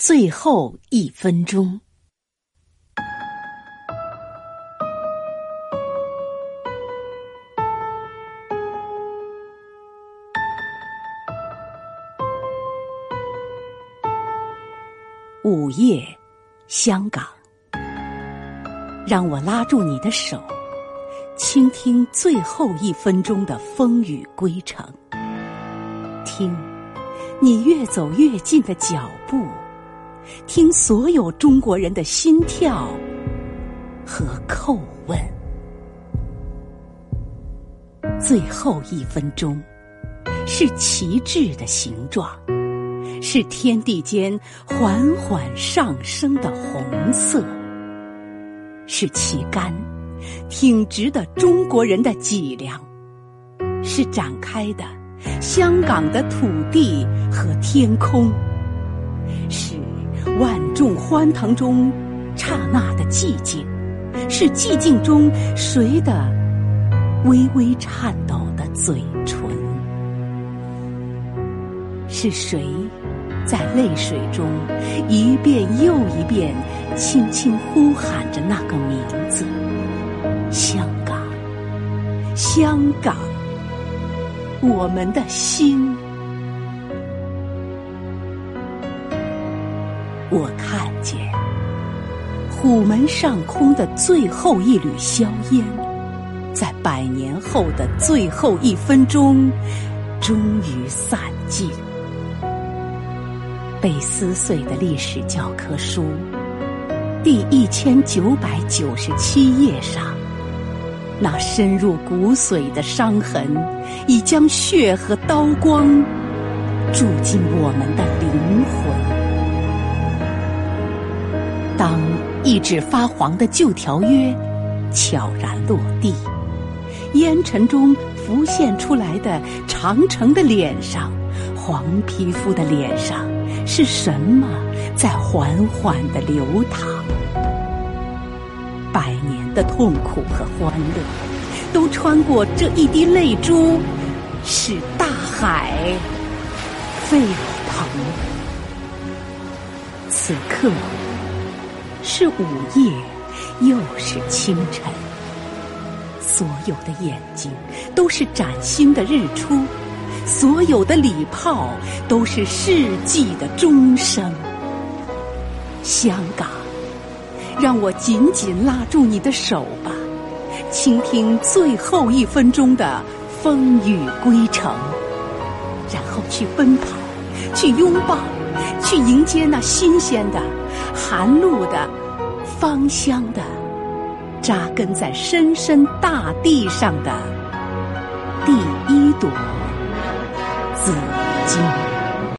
最后一分钟。午夜，香港，让我拉住你的手，倾听最后一分钟的风雨归程。听，你越走越近的脚步，听所有中国人的心跳和叩问。最后一分钟，是旗帜的形状。是天地间缓缓上升的红色，是旗杆挺直的中国人的脊梁，是展开的香港的土地和天空，欢腾中刹那的寂静，是寂静中谁的微微颤抖的嘴唇，是谁？在泪水中，一遍又一遍，轻轻呼喊着那个名字：香港，香港，我们的心。我看见虎门上空的最后一缕硝烟，在百年后的最后一分钟，终于散尽。被撕碎的历史教科书，第一千九百九十七页上，那深入骨髓的伤痕，已将血和刀光注进我们的灵魂。当一纸发黄的旧条约悄然落地，烟尘中浮现出来的长城的脸上，黄皮肤的脸上。是什么在缓缓的流淌？百年的痛苦和欢乐，都穿过这一滴泪珠，使大海沸腾。此刻是午夜，又是清晨，所有的眼睛都是崭新的日出。所有的礼炮都是世纪的钟声。香港，让我紧紧拉住你的手吧，倾听最后一分钟的风雨归程，然后去奔跑，去拥抱，去迎接那新鲜的、寒露的、芳香的、扎根在深深大地上的第一朵。紫荆。